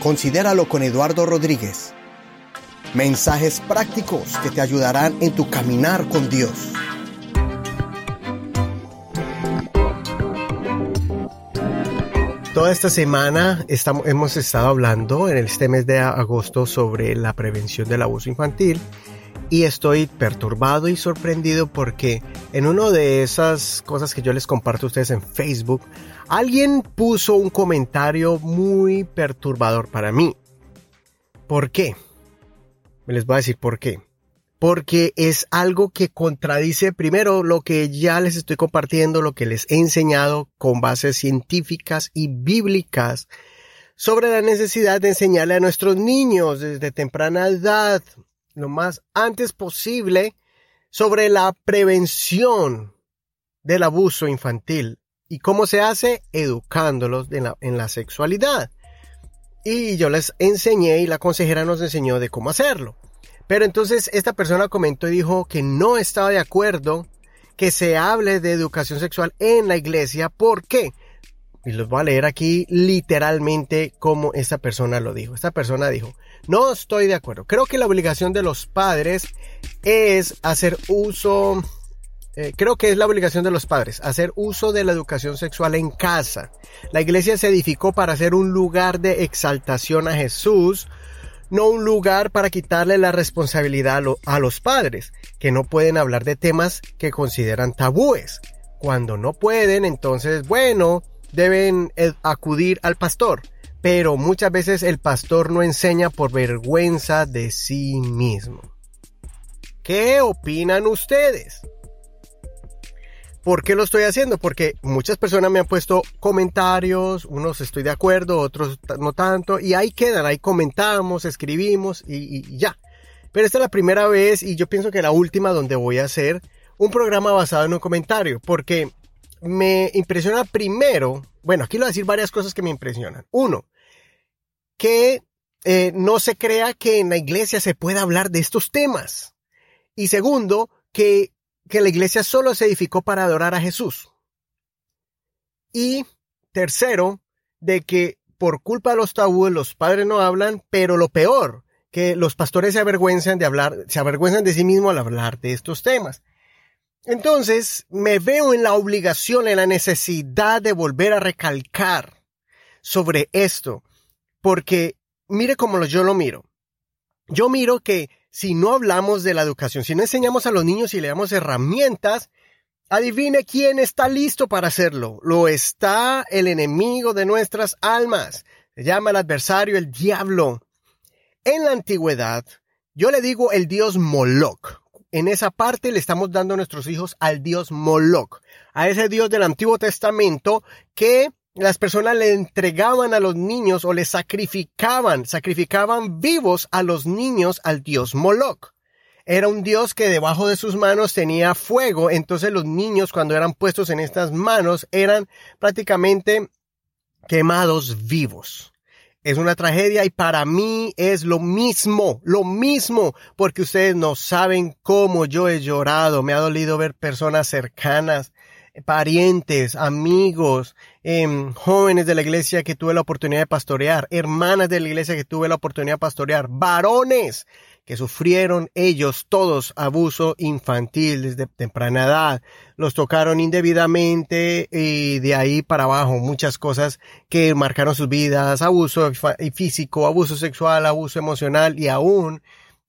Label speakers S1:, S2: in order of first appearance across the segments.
S1: Considéralo con Eduardo Rodríguez. Mensajes prácticos que te ayudarán en tu caminar con Dios. Toda esta semana hemos estado hablando en este mes de agosto sobre la prevención del abuso infantil y estoy perturbado y sorprendido porque en una de esas cosas que yo les comparto a ustedes en Facebook, alguien puso un comentario muy perturbador para mí. ¿Por qué? Me les voy a decir por qué. Porque es algo que contradice primero lo que ya les estoy compartiendo, lo que les he enseñado con bases científicas y bíblicas sobre la necesidad de enseñarle a nuestros niños desde temprana edad lo más antes posible sobre la prevención del abuso infantil. ¿Y cómo se hace? Educándolos en la, sexualidad. Y yo les enseñé y la consejera nos enseñó de cómo hacerlo. Pero entonces esta persona comentó y dijo que no estaba de acuerdo que se hable de educación sexual en la iglesia. ¿Por qué? Y los voy a leer aquí literalmente como esta persona lo dijo. Esta persona dijo, no estoy de acuerdo. Creo que la obligación de los padres es hacer uso, eh, creo que es la obligación de los padres, hacer uso de la educación sexual en casa. La iglesia se edificó para ser un lugar de exaltación a Jesús, no un lugar para quitarle la responsabilidad a los padres, que no pueden hablar de temas que consideran tabúes. Cuando no pueden, entonces, bueno, deben eh, acudir al pastor pero muchas veces el pastor no enseña por vergüenza de sí mismo. ¿Qué opinan ustedes? ¿Por qué lo estoy haciendo? Porque muchas personas me han puesto comentarios, unos estoy de acuerdo, otros no tanto, y ahí quedan, ahí comentamos, escribimos y, y ya. Pero esta es la primera vez y yo pienso que la última donde voy a hacer un programa basado en un comentario, porque me impresiona primero, bueno, aquí lo voy a decir varias cosas que me impresionan. Uno, que eh, no se crea que en la iglesia se pueda hablar de estos temas. Y segundo, que, que la iglesia solo se edificó para adorar a Jesús. Y tercero, de que por culpa de los tabúes los padres no hablan, pero lo peor, que los pastores se avergüenzan de hablar, se avergüenzan de sí mismos al hablar de estos temas. Entonces, me veo en la obligación, en la necesidad de volver a recalcar sobre esto, porque mire cómo yo lo miro. Yo miro que si no hablamos de la educación, si no enseñamos a los niños y le damos herramientas, adivine quién está listo para hacerlo. Lo está el enemigo de nuestras almas. Se llama el adversario, el diablo. En la antigüedad, yo le digo el dios Moloch en esa parte le estamos dando a nuestros hijos al dios Moloch, a ese dios del Antiguo Testamento que las personas le entregaban a los niños o le sacrificaban, sacrificaban vivos a los niños al dios Moloch. Era un dios que debajo de sus manos tenía fuego, entonces los niños cuando eran puestos en estas manos eran prácticamente quemados vivos. Es una tragedia y para mí es lo mismo, lo mismo, porque ustedes no saben cómo yo he llorado. Me ha dolido ver personas cercanas, parientes, amigos, em, jóvenes de la iglesia que tuve la oportunidad de pastorear, hermanas de la iglesia que tuve la oportunidad de pastorear, varones que sufrieron ellos todos abuso infantil desde temprana edad. Los tocaron indebidamente y de ahí para abajo muchas cosas que marcaron sus vidas, abuso físico, abuso sexual, abuso emocional y aún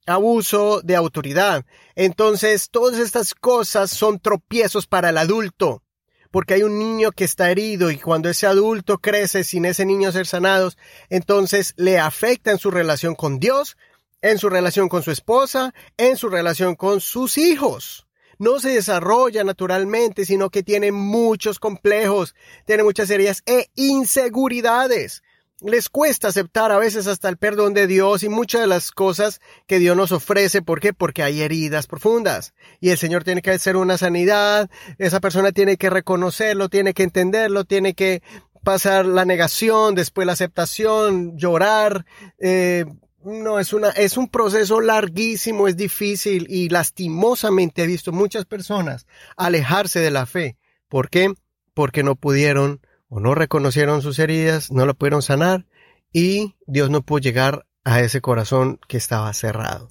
S1: abuso de autoridad. Entonces, todas estas cosas son tropiezos para el adulto porque hay un niño que está herido y cuando ese adulto crece sin ese niño ser sanados, entonces le afecta en su relación con Dios, en su relación con su esposa, en su relación con sus hijos. No se desarrolla naturalmente, sino que tiene muchos complejos, tiene muchas heridas e inseguridades. Les cuesta aceptar a veces hasta el perdón de Dios y muchas de las cosas que Dios nos ofrece. ¿Por qué? Porque hay heridas profundas. Y el Señor tiene que hacer una sanidad. Esa persona tiene que reconocerlo, tiene que entenderlo, tiene que pasar la negación, después la aceptación, llorar, eh, no, es una, es un proceso larguísimo, es difícil y lastimosamente he visto muchas personas alejarse de la fe. ¿Por qué? Porque no pudieron o no reconocieron sus heridas, no lo pudieron sanar y Dios no pudo llegar a ese corazón que estaba cerrado.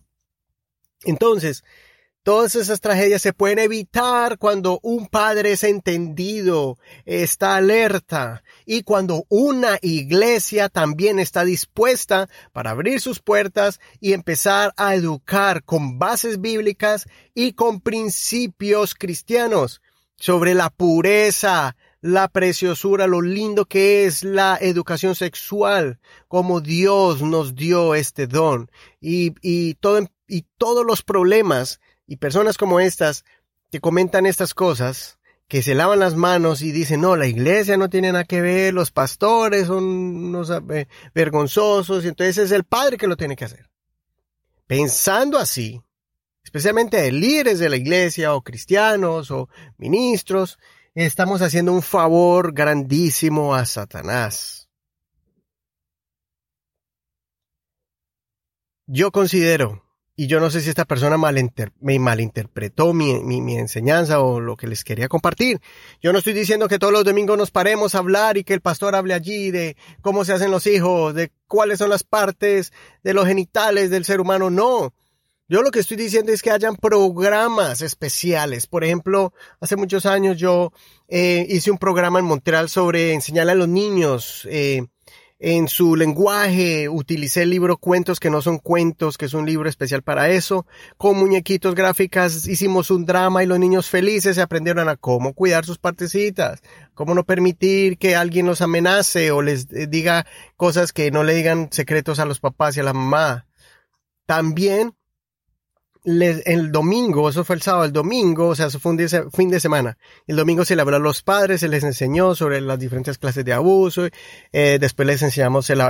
S1: Entonces, Todas esas tragedias se pueden evitar cuando un padre es entendido, está alerta y cuando una iglesia también está dispuesta para abrir sus puertas y empezar a educar con bases bíblicas y con principios cristianos sobre la pureza, la preciosura, lo lindo que es la educación sexual, como Dios nos dio este don y, y, todo, y todos los problemas y personas como estas que comentan estas cosas, que se lavan las manos y dicen, no, la iglesia no tiene nada que ver, los pastores son unos eh, vergonzosos, y entonces es el padre que lo tiene que hacer. Pensando así, especialmente líderes de la iglesia o cristianos o ministros, estamos haciendo un favor grandísimo a Satanás. Yo considero y yo no sé si esta persona me malinterpretó mi, enseñanza o lo que les quería compartir. Yo no estoy diciendo que todos los domingos nos paremos a hablar y que el pastor hable allí de cómo se hacen los hijos, de cuáles son las partes de los genitales del ser humano. No. Yo lo que estoy diciendo es que hayan programas especiales. Por ejemplo, hace muchos años yo eh, hice un programa en Montreal sobre enseñarle a los niños eh, en su lenguaje. Utilicé el libro Cuentos que no son cuentos, que es un libro especial para eso. Con muñequitos gráficas hicimos un drama y los niños felices se aprendieron a cómo cuidar sus partecitas, cómo no permitir que alguien los amenace o les eh, diga cosas que no le digan secretos a los papás y a la mamá. También el domingo, eso fue el sábado, el domingo, o sea, eso fue un fin de semana. El domingo se le habló a los padres, se les enseñó sobre las diferentes clases de abuso, eh, después les enseñamos el,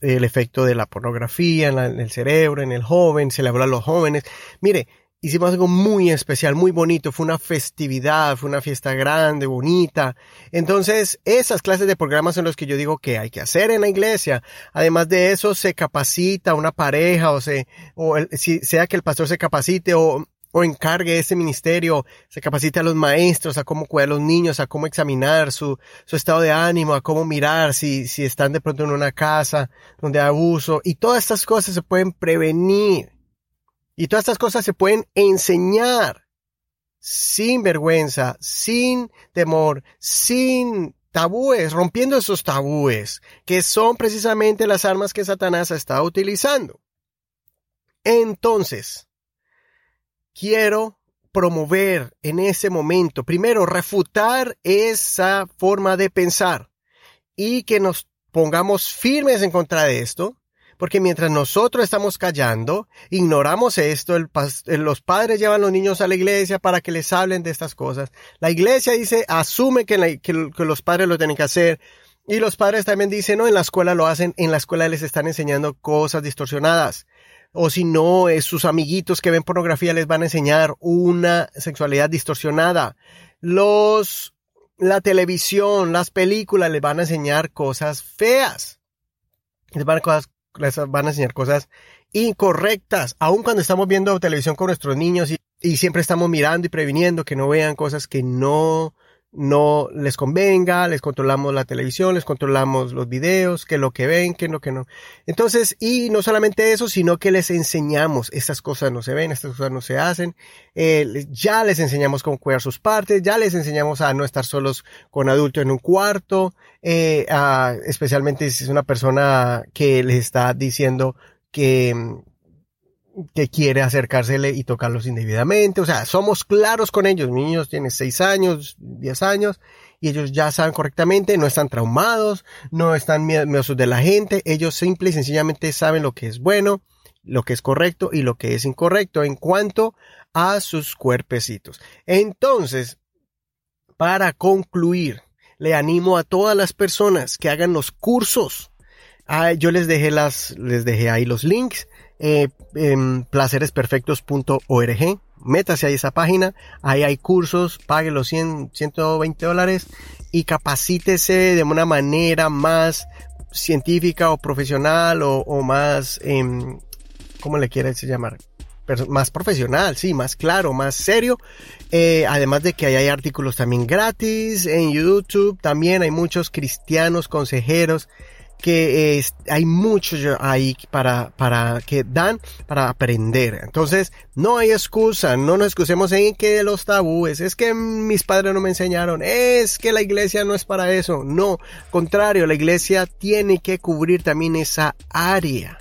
S1: el, efecto de la pornografía en, en, el cerebro, en el joven, se le habló a los jóvenes. Mire, hicimos algo muy especial, muy bonito, fue una festividad, fue una fiesta grande, bonita. Entonces, esas clases de programas son los que yo digo que hay que hacer en la iglesia. Además de eso, se capacita una pareja o se, o si, sea que el pastor se capacite o, o encargue ese ministerio, se capacite a los maestros, a cómo cuidar a los niños, a cómo examinar su, su estado de ánimo, a cómo mirar si, si están de pronto en una casa donde hay abuso. Y todas estas cosas se pueden prevenir. Y todas estas cosas se pueden enseñar sin vergüenza, sin temor, sin tabúes, rompiendo esos tabúes, que son precisamente las armas que Satanás está utilizando. Entonces, quiero promover en ese momento, primero, refutar esa forma de pensar y que nos pongamos firmes en contra de esto, porque mientras nosotros estamos callando, ignoramos esto, los padres llevan a los niños a la iglesia para que les hablen de estas cosas. La iglesia dice, asume que, los padres lo tienen que hacer. Y los padres también dicen, no, en la escuela lo hacen, en la escuela les están enseñando cosas distorsionadas. O si no, es sus amiguitos que ven pornografía les van a enseñar una sexualidad distorsionada. Los, la televisión, las películas les van a enseñar cosas feas. Les van a cosas, les van a enseñar cosas incorrectas, aun cuando estamos viendo televisión con nuestros niños y, y siempre estamos mirando y previniendo que no vean cosas que no no les convenga, les controlamos la televisión, les controlamos los videos, que lo que ven, que lo que no. Entonces, y no solamente eso, sino que les enseñamos, estas cosas no se ven, estas cosas no se hacen, eh, ya les enseñamos cómo cuidar sus partes, ya les enseñamos a no estar solos con adulto en un cuarto, eh, especialmente si es una persona que les está diciendo que, que quiere acercársele y tocarlos indebidamente. O sea, somos claros con ellos. Niños tienen 6 años, 10 años, y ellos ya saben correctamente, no están traumados, no están miedosos de la gente. Ellos simple y sencillamente saben lo que es bueno, lo que es correcto y lo que es incorrecto en cuanto a sus cuerpecitos. Entonces, para concluir, le animo a todas las personas que hagan los cursos. Ah, yo les dejé las, les dejé ahí los links eh, en placeresperfectos.org. Métase a esa página, ahí hay cursos, pague los 100, 120 dólares y capacítese de una manera más científica o profesional o, más, eh, ¿cómo le quieres llamar? más profesional, sí, más claro, más serio. Eh, además de que ahí hay artículos también gratis en YouTube, también hay muchos cristianos consejeros que hay mucho ahí para, para que dan para aprender. Entonces, no hay excusa, no nos excusemos en que los tabúes, es que mis padres no me enseñaron, es que la iglesia no es para eso. No, contrario, la iglesia tiene que cubrir también esa área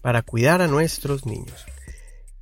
S1: para cuidar a nuestros niños.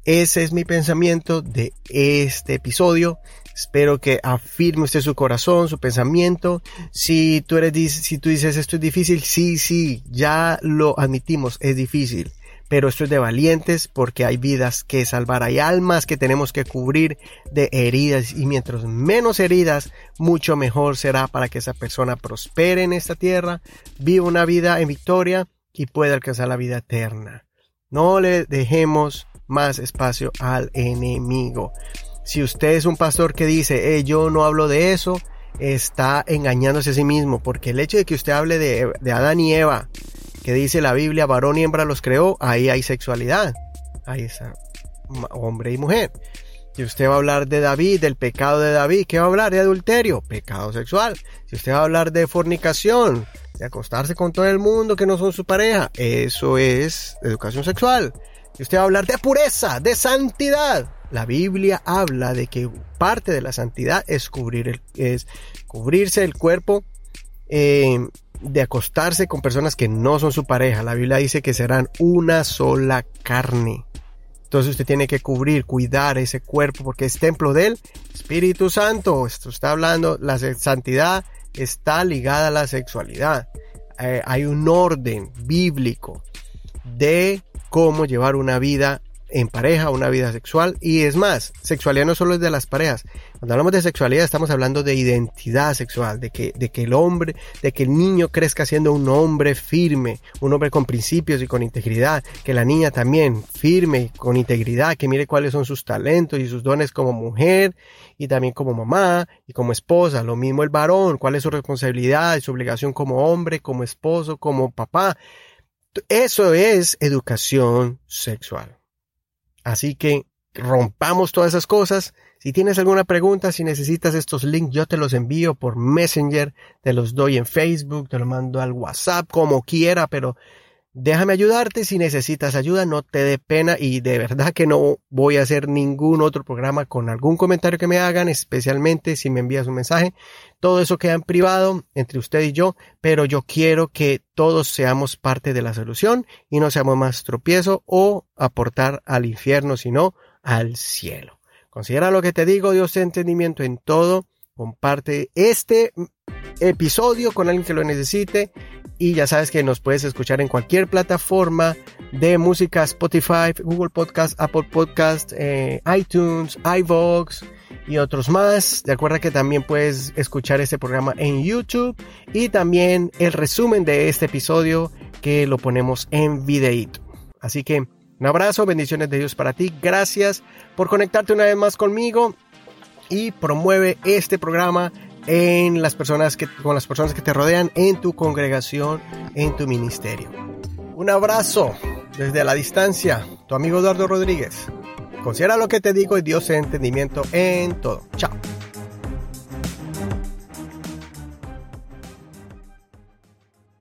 S1: Ese es mi pensamiento de este episodio. Espero que afirme usted su corazón, su pensamiento. Si tú eres, si tú dices esto es difícil, sí, sí, ya lo admitimos, es difícil. Pero esto es de valientes porque hay vidas que salvar, hay almas que tenemos que cubrir de heridas y mientras menos heridas, mucho mejor será para que esa persona prospere en esta tierra, viva una vida en victoria y pueda alcanzar la vida eterna. No le dejemos más espacio al enemigo. Si usted es un pastor que dice, yo no hablo de eso, está engañándose a sí mismo, porque el hecho de que usted hable de, de Adán y Eva, que dice la Biblia, varón y hembra los creó, ahí hay sexualidad, ahí está hombre y mujer. Si usted va a hablar de David, del pecado de David, ¿qué va a hablar? De adulterio, pecado sexual. Si usted va a hablar de fornicación, de acostarse con todo el mundo que no son su pareja, eso es educación sexual. Si usted va a hablar de pureza, de santidad, la Biblia habla de que parte de la santidad es, cubrir el, es cubrirse el cuerpo eh, de acostarse con personas que no son su pareja. La Biblia dice que serán una sola carne. Entonces usted tiene que cubrir, cuidar ese cuerpo porque es templo del Espíritu Santo. Esto está hablando, la santidad está ligada a la sexualidad. Eh, hay un orden bíblico de cómo llevar una vida en pareja, una vida sexual. Y es más, sexualidad no solo es de las parejas. Cuando hablamos de sexualidad estamos hablando de identidad sexual, de que, de que el hombre, de que el niño crezca siendo un hombre firme, un hombre con principios y con integridad, que la niña también firme, con integridad, que mire cuáles son sus talentos y sus dones como mujer y también como mamá y como esposa. Lo mismo el varón, cuál es su responsabilidad y su obligación como hombre, como esposo, como papá. Eso es educación sexual. Así que rompamos todas esas cosas. Si tienes alguna pregunta, si necesitas estos links, yo te los envío por Messenger, te los doy en Facebook, te los mando al WhatsApp, como quiera, pero déjame ayudarte. Si necesitas ayuda, no te dé pena y de verdad que no voy a hacer ningún otro programa con algún comentario que me hagan, especialmente si me envías un mensaje. Todo eso queda en privado entre usted y yo, pero yo quiero que todos seamos parte de la solución y no seamos más tropiezo o aportar al infierno, sino al cielo. Considera lo que te digo, Dios entendimiento en todo. Comparte este episodio con alguien que lo necesite y ya sabes que nos puedes escuchar en cualquier plataforma de música, Spotify, Google Podcast, Apple Podcast, eh, iTunes, iVoox y otros más. De acuerdo que también puedes escuchar este programa en YouTube y también el resumen de este episodio que lo ponemos en videito. Así que un abrazo, bendiciones de Dios para ti. Gracias por conectarte una vez más conmigo y promueve este programa en las personas que, con las personas que te rodean en tu congregación, en tu ministerio. Un abrazo desde la distancia, tu amigo Eduardo Rodríguez. Considera lo que te digo y Dios entendimiento en todo. Chao.